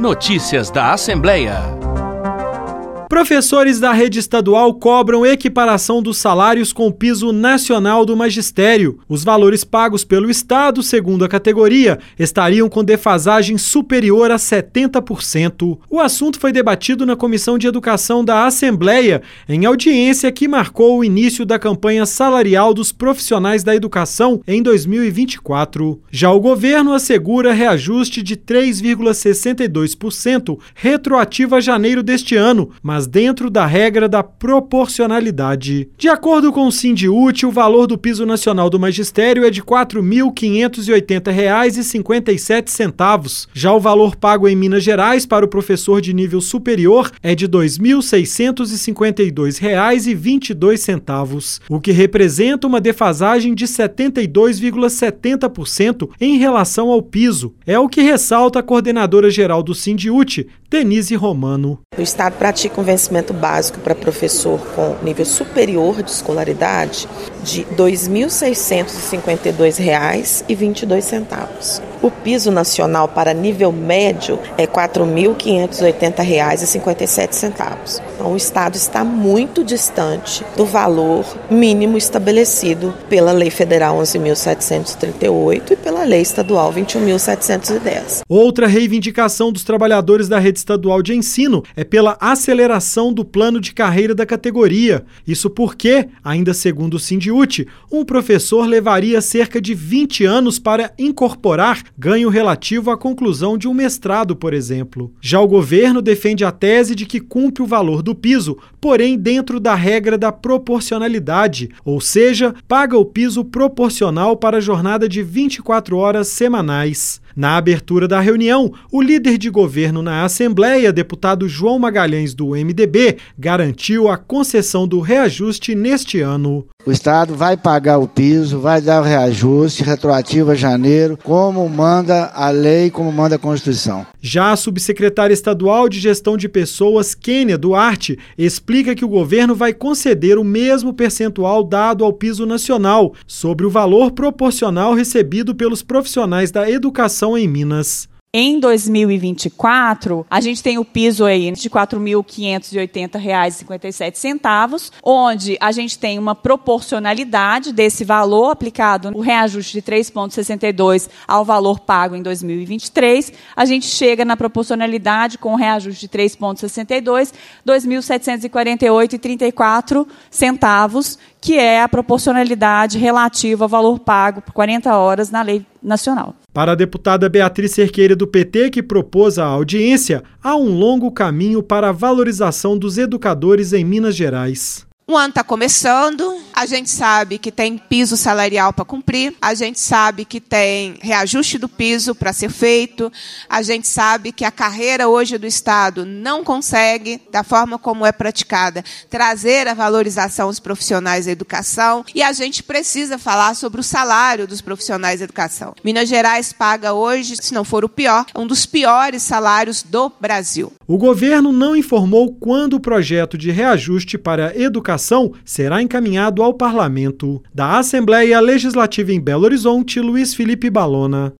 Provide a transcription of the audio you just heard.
Notícias da Assembleia. Professores da rede estadual cobram equiparação dos salários com o piso nacional do magistério. Os valores pagos pelo Estado, segundo a categoria, estariam com defasagem superior a 70%. O assunto foi debatido na Comissão de Educação da Assembleia, em audiência que marcou o início da campanha salarial dos profissionais da educação em 2024. Já o governo assegura reajuste de 3,62% retroativo a janeiro deste ano, mas dentro da regra da proporcionalidade. De acordo com o Sindiúti, o valor do piso nacional do magistério é de R$ 4.580,57. Já o valor pago em Minas Gerais para o professor de nível superior é de R$ 2.652,22, o que representa uma defasagem de 72,70% em relação ao piso. É o que ressalta a coordenadora geral do Sindiúti, Denise Romano. O Estado pratica um vencimento básico para professor com nível superior de escolaridade de R$ 2.652,22. O piso nacional para nível médio é R$ 4.580,57. Então, o Estado está muito distante do valor mínimo estabelecido pela Lei Federal 11.738 e pela Lei Estadual 21.710. Outra reivindicação dos trabalhadores da rede estadual de ensino é pela aceleração do plano de carreira da categoria. Isso porque, ainda segundo o Sindiute, um professor levaria cerca de 20 anos para incorporar ganho relativo à conclusão de um mestrado, por exemplo. Já o governo defende a tese de que cumpre o valor do piso, porém dentro da regra da proporcionalidade, ou seja, paga o piso proporcional para a jornada de 24 horas semanais. Na abertura da reunião, o líder de governo na Assembleia, deputado João Magalhães, do MDB, garantiu a concessão do reajuste neste ano. O Estado vai pagar o piso, vai dar o reajuste retroativo a janeiro, como manda a lei, como manda a Constituição. Já a subsecretária estadual de Gestão de Pessoas, Kênia Duarte, explica que o governo vai conceder o mesmo percentual dado ao piso nacional, sobre o valor proporcional recebido pelos profissionais da educação em Minas. Em 2024, a gente tem o piso aí de R$ 4.580,57, onde a gente tem uma proporcionalidade desse valor aplicado o reajuste de 3,62 ao valor pago em 2023. A gente chega na proporcionalidade com o reajuste de 3,62, R$ 2.748,34 centavos, que é a proporcionalidade relativa ao valor pago por 40 horas na lei nacional. Para a deputada Beatriz Cerqueira do PT, que propôs a audiência, há um longo caminho para a valorização dos educadores em Minas Gerais. O ano está começando, a gente sabe que tem piso salarial para cumprir, a gente sabe que tem reajuste do piso para ser feito, a gente sabe que a carreira hoje do Estado não consegue, da forma como é praticada, trazer a valorização dos profissionais da educação e a gente precisa falar sobre o salário dos profissionais da educação. Minas Gerais paga hoje, se não for o pior, um dos piores salários do Brasil. O governo não informou quando o projeto de reajuste para a educação será encaminhado ao parlamento. Da Assembleia Legislativa em Belo Horizonte, Luiz Felipe Balona.